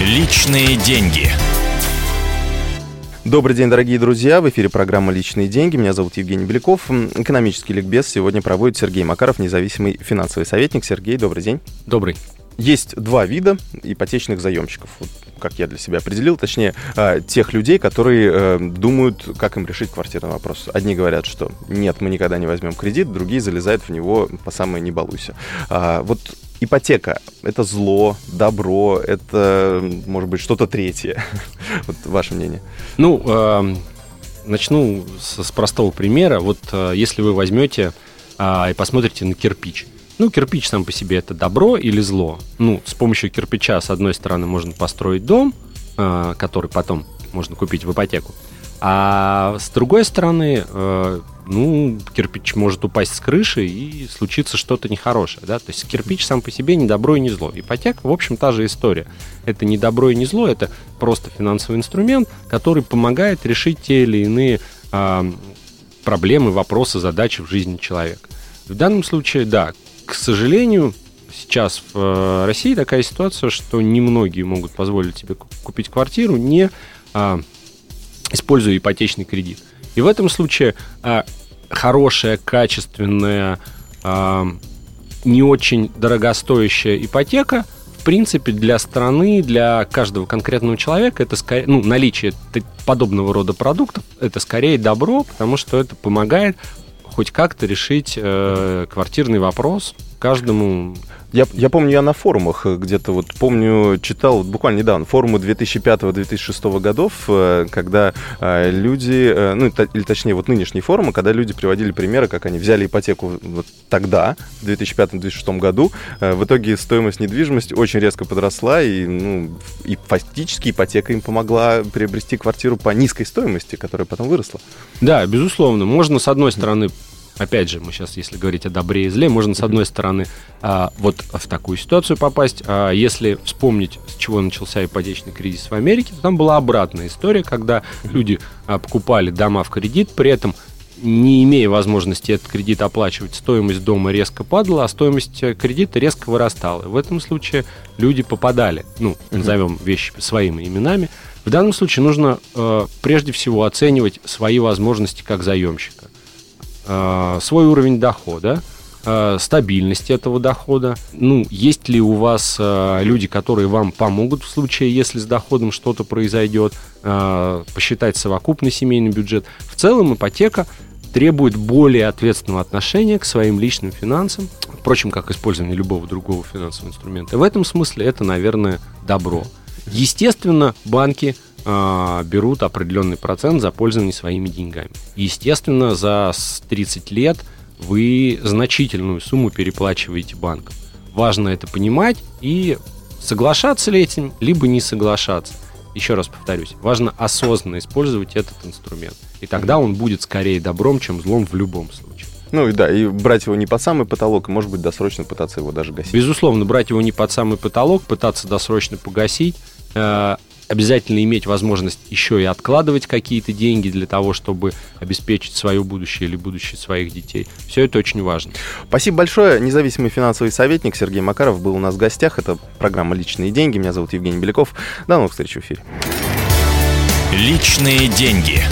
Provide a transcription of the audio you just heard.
Личные деньги. Добрый день, дорогие друзья. В эфире программа «Личные деньги». Меня зовут Евгений Беляков. Экономический ликбез сегодня проводит Сергей Макаров, независимый финансовый советник. Сергей, добрый день. Добрый. Есть два вида ипотечных заемщиков, вот, как я для себя определил, точнее, э, тех людей, которые э, думают, как им решить квартирный вопрос. Одни говорят, что нет, мы никогда не возьмем кредит, другие залезают в него по самое не балуйся. А, вот ипотека – это зло, добро, это, может быть, что-то третье. вот ваше мнение. Ну, э, начну с, простого примера. Вот э, если вы возьмете э, и посмотрите на кирпич. Ну, кирпич сам по себе это добро или зло? Ну, с помощью кирпича, с одной стороны, можно построить дом, э, который потом можно купить в ипотеку. А с другой стороны, ну, кирпич может упасть с крыши и случится что-то нехорошее, да, то есть кирпич сам по себе не добро и не зло. Ипотека, в общем, та же история. Это не добро и не зло, это просто финансовый инструмент, который помогает решить те или иные э, проблемы, вопросы, задачи в жизни человека. В данном случае, да, к сожалению, сейчас в э, России такая ситуация, что немногие могут позволить себе купить квартиру, не а, используя ипотечный кредит. И в этом случае а, хорошая, качественная, а, не очень дорогостоящая ипотека, в принципе, для страны, для каждого конкретного человека, это скорее, ну, наличие подобного рода продуктов, это скорее добро, потому что это помогает хоть как-то решить э, квартирный вопрос каждому я, я помню, я на форумах э, где-то вот помню, читал вот буквально недавно форумы 2005-2006 годов, э, когда э, люди, ну или точнее вот нынешние форумы, когда люди приводили примеры, как они взяли ипотеку вот тогда, в 2005-2006 году, в итоге стоимость недвижимости очень резко подросла, и, ну, и фактически ипотека им помогла приобрести квартиру по низкой стоимости, которая потом выросла. Да, безусловно. Можно, с одной стороны, опять же, мы сейчас, если говорить о добре и зле, можно, с одной стороны, а, вот в такую ситуацию попасть. А если вспомнить, с чего начался ипотечный кризис в Америке, то там была обратная история, когда люди а, покупали дома в кредит, при этом не имея возможности этот кредит оплачивать, стоимость дома резко падала, а стоимость э, кредита резко вырастала. В этом случае люди попадали, ну, назовем вещи своими именами. В данном случае нужно э, прежде всего оценивать свои возможности как заемщика. Э, свой уровень дохода, э, стабильность этого дохода. Ну, есть ли у вас э, люди, которые вам помогут в случае, если с доходом что-то произойдет, посчитать совокупный семейный бюджет. В целом ипотека требует более ответственного отношения к своим личным финансам, впрочем, как использование любого другого финансового инструмента. В этом смысле это, наверное, добро. Естественно, банки э, берут определенный процент за пользование своими деньгами. Естественно, за 30 лет вы значительную сумму переплачиваете банкам. Важно это понимать и соглашаться ли этим, либо не соглашаться. Еще раз повторюсь, важно осознанно использовать этот инструмент. И тогда он будет скорее добром, чем злом в любом случае. Ну и да, и брать его не под самый потолок, и, может быть, досрочно пытаться его даже гасить. Безусловно, брать его не под самый потолок, пытаться досрочно погасить, э, обязательно иметь возможность еще и откладывать какие-то деньги для того, чтобы обеспечить свое будущее или будущее своих детей. Все это очень важно. Спасибо большое. Независимый финансовый советник Сергей Макаров был у нас в гостях. Это программа «Личные деньги». Меня зовут Евгений Беляков. До новых встреч в эфире. «Личные деньги».